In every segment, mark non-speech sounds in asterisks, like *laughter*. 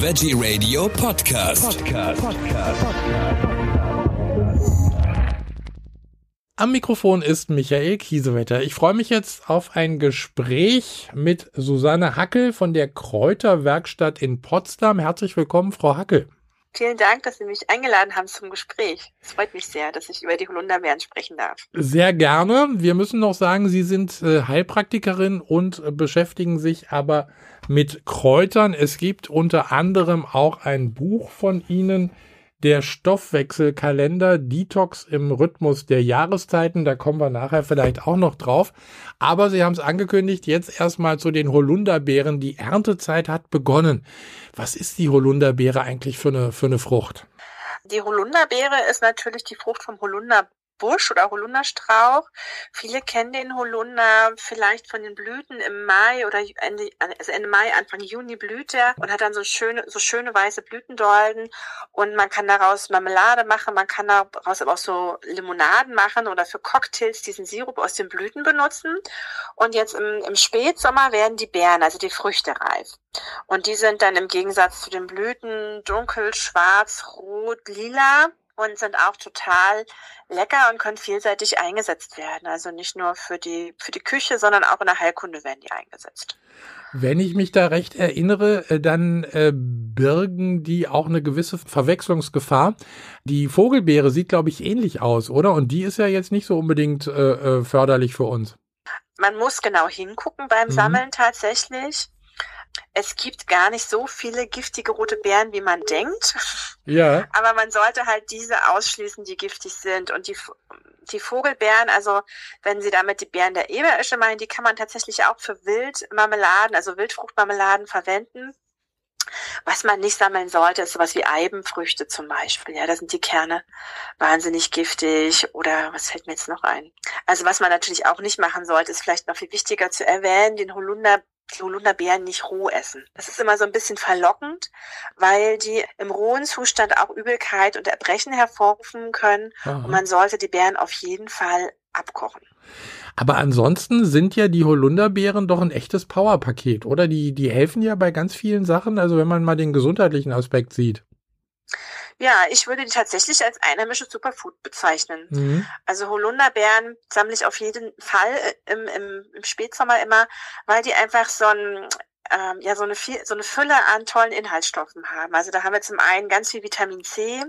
Veggie Radio Podcast. Podcast. Am Mikrofon ist Michael Kiesewetter. Ich freue mich jetzt auf ein Gespräch mit Susanne Hackel von der Kräuterwerkstatt in Potsdam. Herzlich willkommen, Frau Hackel. Vielen Dank, dass Sie mich eingeladen haben zum Gespräch. Es freut mich sehr, dass ich über die Holunderbeeren sprechen darf. Sehr gerne. Wir müssen noch sagen, Sie sind äh, Heilpraktikerin und äh, beschäftigen sich aber mit Kräutern. Es gibt unter anderem auch ein Buch von Ihnen, der Stoffwechselkalender Detox im Rhythmus der Jahreszeiten. Da kommen wir nachher vielleicht auch noch drauf. Aber Sie haben es angekündigt, jetzt erstmal zu den Holunderbeeren. Die Erntezeit hat begonnen. Was ist die Holunderbeere eigentlich für eine, für eine Frucht? Die Holunderbeere ist natürlich die Frucht vom Holunder Busch oder Holunderstrauch. Viele kennen den Holunder vielleicht von den Blüten im Mai oder Ende, also Ende Mai, Anfang Juni blüht er und hat dann so schöne, so schöne weiße Blütendolden und man kann daraus Marmelade machen, man kann daraus aber auch so Limonaden machen oder für Cocktails diesen Sirup aus den Blüten benutzen. Und jetzt im, im Spätsommer werden die Beeren, also die Früchte reif. Und die sind dann im Gegensatz zu den Blüten dunkel, schwarz, rot, lila und sind auch total lecker und können vielseitig eingesetzt werden. Also nicht nur für die, für die Küche, sondern auch in der Heilkunde werden die eingesetzt. Wenn ich mich da recht erinnere, äh, dann äh, birgen die auch eine gewisse Verwechslungsgefahr. Die Vogelbeere sieht, glaube ich, ähnlich aus, oder? Und die ist ja jetzt nicht so unbedingt äh, äh förderlich für uns. Man muss genau hingucken beim mhm. Sammeln tatsächlich es gibt gar nicht so viele giftige rote Beeren, wie man denkt. Ja. *laughs* Aber man sollte halt diese ausschließen, die giftig sind. Und die, die Vogelbeeren, also wenn Sie damit die Beeren der Eberesche meinen, die kann man tatsächlich auch für Wildmarmeladen, also Wildfruchtmarmeladen verwenden. Was man nicht sammeln sollte, ist sowas wie Eibenfrüchte zum Beispiel. Ja, da sind die Kerne wahnsinnig giftig. Oder was fällt mir jetzt noch ein? Also was man natürlich auch nicht machen sollte, ist vielleicht noch viel wichtiger zu erwähnen, den Holunder die Holunderbeeren nicht roh essen. Das ist immer so ein bisschen verlockend, weil die im rohen Zustand auch Übelkeit und Erbrechen hervorrufen können. Aha. Und man sollte die Beeren auf jeden Fall abkochen. Aber ansonsten sind ja die Holunderbeeren doch ein echtes Powerpaket, oder? Die, die helfen ja bei ganz vielen Sachen, also wenn man mal den gesundheitlichen Aspekt sieht. Ja, ich würde die tatsächlich als einheimisches Superfood bezeichnen. Mhm. Also Holunderbeeren sammle ich auf jeden Fall äh, im, im, im Spätsommer immer, weil die einfach so ein ähm, ja so eine viel, so eine Fülle an tollen Inhaltsstoffen haben. Also da haben wir zum einen ganz viel Vitamin C,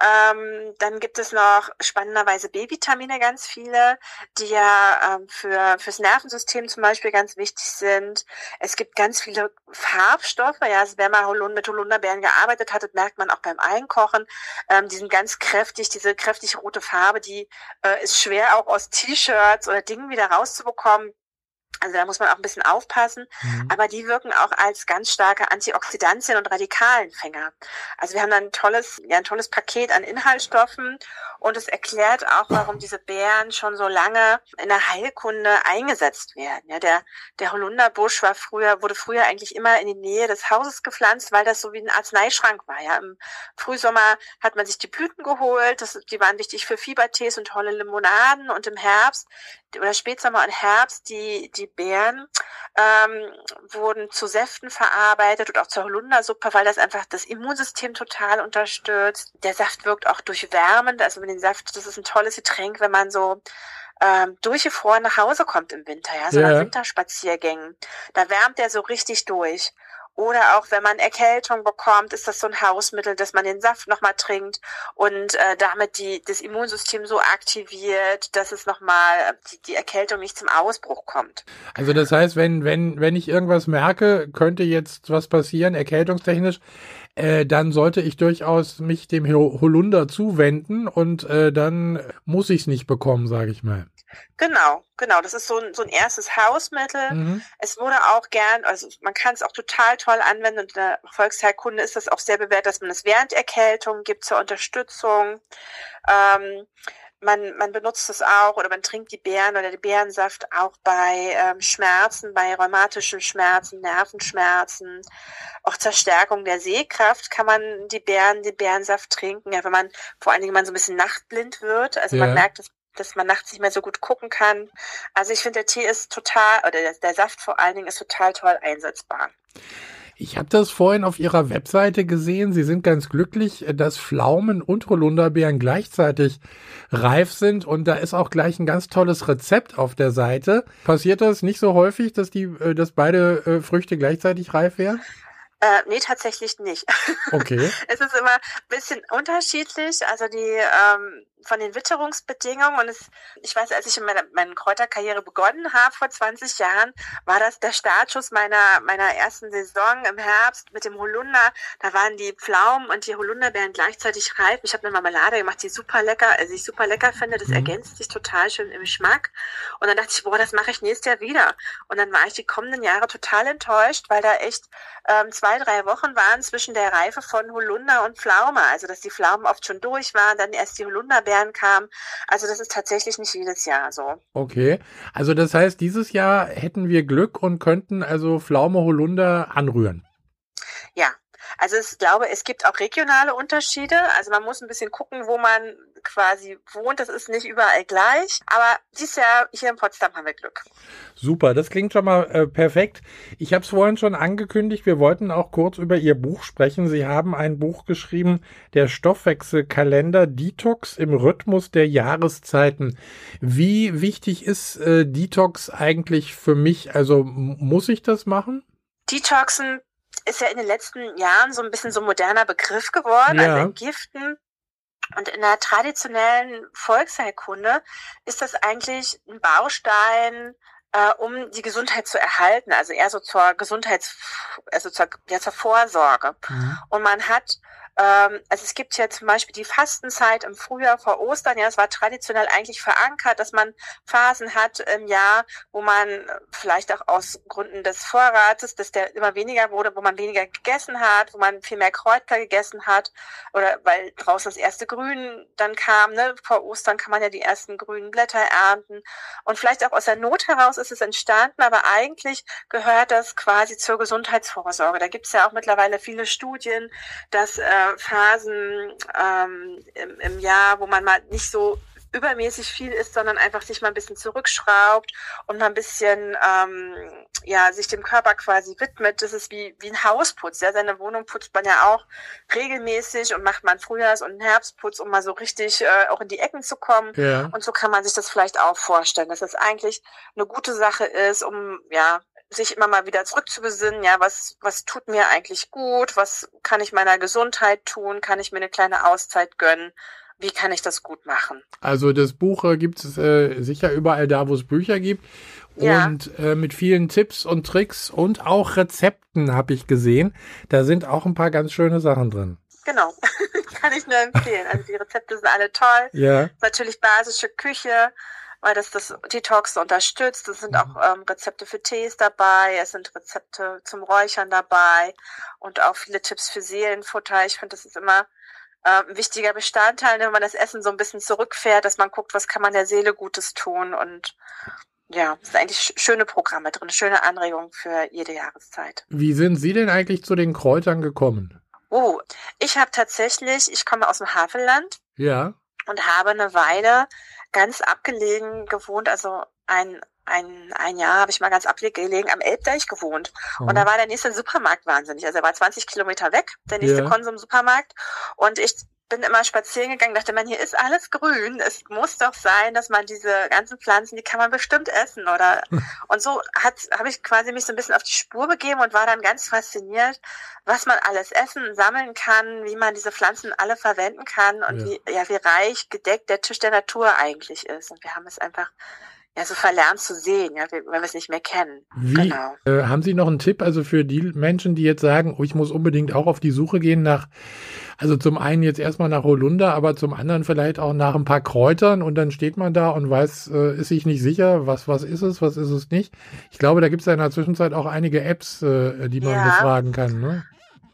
ähm, dann gibt es noch spannenderweise B-Vitamine, ganz viele, die ja ähm, für fürs Nervensystem zum Beispiel ganz wichtig sind. Es gibt ganz viele Farbstoffe. Ja, also man Holund mit Holunderbeeren gearbeitet hat, merkt man auch beim Einkochen. Ähm, die sind ganz kräftig. Diese kräftig rote Farbe, die äh, ist schwer auch aus T-Shirts oder Dingen wieder rauszubekommen. Also da muss man auch ein bisschen aufpassen. Mhm. Aber die wirken auch als ganz starke Antioxidantien und Radikalenfänger. Also wir haben dann ein tolles, ja, ein tolles Paket an Inhaltsstoffen und es erklärt auch, warum diese Beeren schon so lange in der Heilkunde eingesetzt werden. Ja, der, der Holunderbusch war früher, wurde früher eigentlich immer in die Nähe des Hauses gepflanzt, weil das so wie ein Arzneischrank war. Ja, im Frühsommer hat man sich die Blüten geholt. Das, die waren wichtig für Fiebertees und tolle Limonaden und im Herbst oder Spätsommer und Herbst die, die Beeren ähm, wurden zu Säften verarbeitet und auch zur Holundersuppe, weil das einfach das Immunsystem total unterstützt. Der Saft wirkt auch durchwärmend, also mit dem Saft, das ist ein tolles Getränk, wenn man so ähm, durchgefroren nach Hause kommt im Winter, ja, so ja. nach Winterspaziergängen. Da wärmt der so richtig durch. Oder auch wenn man Erkältung bekommt, ist das so ein Hausmittel, dass man den Saft nochmal trinkt und äh, damit die, das Immunsystem so aktiviert, dass es nochmal die, die Erkältung nicht zum Ausbruch kommt. Also das heißt, wenn, wenn, wenn ich irgendwas merke, könnte jetzt was passieren, erkältungstechnisch, äh, dann sollte ich durchaus mich dem Holunder zuwenden und äh, dann muss ich es nicht bekommen, sage ich mal. Genau, genau. Das ist so ein, so ein erstes Hausmittel. Mhm. Es wurde auch gern, also man kann es auch total toll anwenden und in der Volksheilkunde ist das auch sehr bewährt, dass man es während Erkältung gibt zur Unterstützung. Ähm, man, man benutzt es auch oder man trinkt die Beeren oder den Beerensaft auch bei ähm, Schmerzen, bei rheumatischen Schmerzen, Nervenschmerzen, auch zur Stärkung der Sehkraft kann man die Beeren, den Beerensaft trinken, ja, wenn man vor allen Dingen man so ein bisschen nachtblind wird, also ja. man merkt, dass dass man nachts nicht mehr so gut gucken kann. Also ich finde, der Tee ist total, oder der, der Saft vor allen Dingen ist total toll einsetzbar. Ich habe das vorhin auf Ihrer Webseite gesehen. Sie sind ganz glücklich, dass Pflaumen und Holunderbeeren gleichzeitig reif sind. Und da ist auch gleich ein ganz tolles Rezept auf der Seite. Passiert das nicht so häufig, dass die, äh, dass beide äh, Früchte gleichzeitig reif werden? Äh, nee, tatsächlich nicht. *laughs* Okay. es ist immer ein bisschen unterschiedlich. Also die ähm, von den Witterungsbedingungen und es, ich weiß, als ich in meiner, meine Kräuterkarriere begonnen habe vor 20 Jahren, war das der Startschuss meiner meiner ersten Saison im Herbst mit dem Holunder. Da waren die Pflaumen und die Holunderbeeren gleichzeitig reif. Ich habe eine Marmelade gemacht, die super lecker, also ich super lecker finde. Das mhm. ergänzt sich total schön im Geschmack. Und dann dachte ich, boah, das mache ich nächstes Jahr wieder. Und dann war ich die kommenden Jahre total enttäuscht, weil da echt ähm, zwei, drei Wochen waren zwischen der Reife von Holunder und Pflaume. Also dass die Pflaumen oft schon durch waren, dann erst die Holunderbeeren Erdbeeren kam. Also das ist tatsächlich nicht jedes Jahr so. Okay. Also das heißt, dieses Jahr hätten wir Glück und könnten also Pflaume Holunder anrühren. Also ich glaube, es gibt auch regionale Unterschiede. Also man muss ein bisschen gucken, wo man quasi wohnt. Das ist nicht überall gleich. Aber dieses Jahr hier in Potsdam haben wir Glück. Super, das klingt schon mal äh, perfekt. Ich habe es vorhin schon angekündigt, wir wollten auch kurz über Ihr Buch sprechen. Sie haben ein Buch geschrieben, der Stoffwechselkalender Detox im Rhythmus der Jahreszeiten. Wie wichtig ist äh, Detox eigentlich für mich? Also muss ich das machen? Detoxen ist ja in den letzten Jahren so ein bisschen so ein moderner Begriff geworden, ja. also entgiften. Und in der traditionellen Volksheilkunde ist das eigentlich ein Baustein, äh, um die Gesundheit zu erhalten, also eher so zur Gesundheits, also zur, ja, zur Vorsorge. Mhm. Und man hat also es gibt ja zum Beispiel die Fastenzeit im Frühjahr vor Ostern. Ja, es war traditionell eigentlich verankert, dass man Phasen hat im Jahr, wo man vielleicht auch aus Gründen des Vorrates, dass der immer weniger wurde, wo man weniger gegessen hat, wo man viel mehr Kräuter gegessen hat oder weil draußen das erste Grün dann kam. Ne? Vor Ostern kann man ja die ersten grünen Blätter ernten und vielleicht auch aus der Not heraus ist es entstanden, aber eigentlich gehört das quasi zur Gesundheitsvorsorge. Da gibt es ja auch mittlerweile viele Studien, dass äh, Phasen ähm, im, im Jahr, wo man mal nicht so übermäßig viel isst, sondern einfach sich mal ein bisschen zurückschraubt und mal ein bisschen ähm, ja sich dem Körper quasi widmet. Das ist wie wie ein Hausputz. Ja, seine Wohnung putzt man ja auch regelmäßig und macht man Frühjahrs- und Herbstputz, um mal so richtig äh, auch in die Ecken zu kommen. Ja. Und so kann man sich das vielleicht auch vorstellen, dass das eigentlich eine gute Sache ist, um ja sich immer mal wieder zurückzubesinnen, ja, was, was tut mir eigentlich gut, was kann ich meiner Gesundheit tun, kann ich mir eine kleine Auszeit gönnen, wie kann ich das gut machen? Also das Buch äh, gibt es äh, sicher überall da, wo es Bücher gibt. Ja. Und äh, mit vielen Tipps und Tricks und auch Rezepten habe ich gesehen. Da sind auch ein paar ganz schöne Sachen drin. Genau, *laughs* kann ich nur empfehlen. Also die Rezepte sind alle toll. Ja. Natürlich basische Küche weil das das Detox unterstützt. Es sind auch mhm. ähm, Rezepte für Tees dabei, es sind Rezepte zum Räuchern dabei und auch viele Tipps für Seelenfutter. Ich finde, das ist immer äh, ein wichtiger Bestandteil, wenn man das Essen so ein bisschen zurückfährt, dass man guckt, was kann man der Seele Gutes tun und ja, es sind eigentlich schöne Programme drin, schöne Anregungen für jede Jahreszeit. Wie sind Sie denn eigentlich zu den Kräutern gekommen? Oh, ich habe tatsächlich, ich komme aus dem Havelland. Ja. Und habe eine Weile ganz abgelegen gewohnt, also ein ein, ein Jahr habe ich mal ganz abgelegen am Elbdeich gewohnt. Oh. Und da war der nächste Supermarkt wahnsinnig. Also er war 20 Kilometer weg, der nächste yeah. Konsum-Supermarkt. Und ich bin immer spazieren gegangen, dachte man, hier ist alles grün. Es muss doch sein, dass man diese ganzen Pflanzen, die kann man bestimmt essen, oder? *laughs* und so hat, habe ich quasi mich so ein bisschen auf die Spur begeben und war dann ganz fasziniert, was man alles essen, sammeln kann, wie man diese Pflanzen alle verwenden kann und ja. wie, ja, wie reich gedeckt der Tisch der Natur eigentlich ist. Und wir haben es einfach ja, so verlernt zu sehen, ja, wenn wir es nicht mehr kennen. Wie, genau. Äh, haben Sie noch einen Tipp, also für die Menschen, die jetzt sagen, oh, ich muss unbedingt auch auf die Suche gehen nach, also zum einen jetzt erstmal nach Holunder, aber zum anderen vielleicht auch nach ein paar Kräutern und dann steht man da und weiß, äh, ist sich nicht sicher, was, was ist es, was ist es nicht. Ich glaube, da gibt es ja in der Zwischenzeit auch einige Apps, äh, die man ja. befragen kann, ne?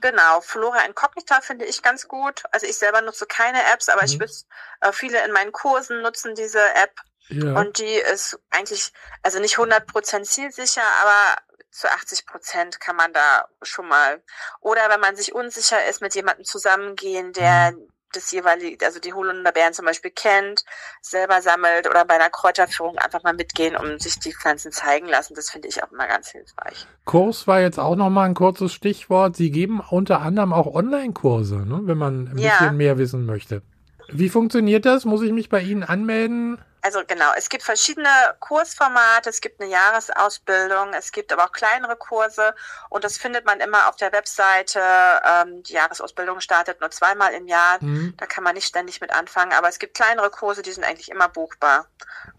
Genau, Flora Incognita finde ich ganz gut. Also ich selber nutze keine Apps, aber mhm. ich weiß, äh, viele in meinen Kursen nutzen diese App. Ja. Und die ist eigentlich, also nicht 100% zielsicher, aber zu 80 Prozent kann man da schon mal. Oder wenn man sich unsicher ist, mit jemandem zusammengehen, der mhm. das jeweilige, also die Holunderbeeren zum Beispiel kennt, selber sammelt oder bei einer Kräuterführung einfach mal mitgehen, um sich die Pflanzen zeigen lassen. Das finde ich auch immer ganz hilfreich. Kurs war jetzt auch nochmal ein kurzes Stichwort. Sie geben unter anderem auch Online-Kurse, ne, wenn man ein ja. bisschen mehr wissen möchte. Wie funktioniert das? Muss ich mich bei Ihnen anmelden? Also genau, es gibt verschiedene Kursformate, es gibt eine Jahresausbildung, es gibt aber auch kleinere Kurse und das findet man immer auf der Webseite. Ähm, die Jahresausbildung startet nur zweimal im Jahr, mhm. da kann man nicht ständig mit anfangen, aber es gibt kleinere Kurse, die sind eigentlich immer buchbar.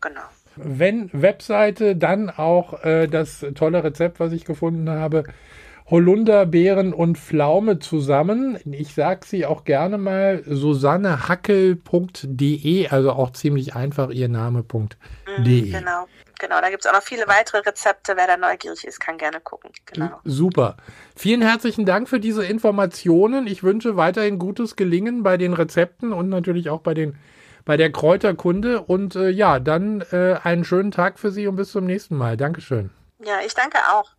Genau. Wenn Webseite, dann auch äh, das tolle Rezept, was ich gefunden habe, Holunderbeeren und Pflaume zusammen. Ich sage sie auch gerne mal, susannehackel.de, also auch ziemlich einfach ihr Name.de. Mhm, genau. Genau, da gibt es auch noch viele weitere Rezepte. Wer da neugierig ist, kann gerne gucken. Genau. Super. Vielen herzlichen Dank für diese Informationen. Ich wünsche weiterhin gutes Gelingen bei den Rezepten und natürlich auch bei den bei der Kräuterkunde. Und äh, ja, dann äh, einen schönen Tag für Sie und bis zum nächsten Mal. Dankeschön. Ja, ich danke auch.